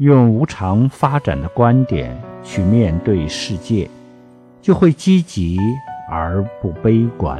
用无常发展的观点去面对世界，就会积极而不悲观。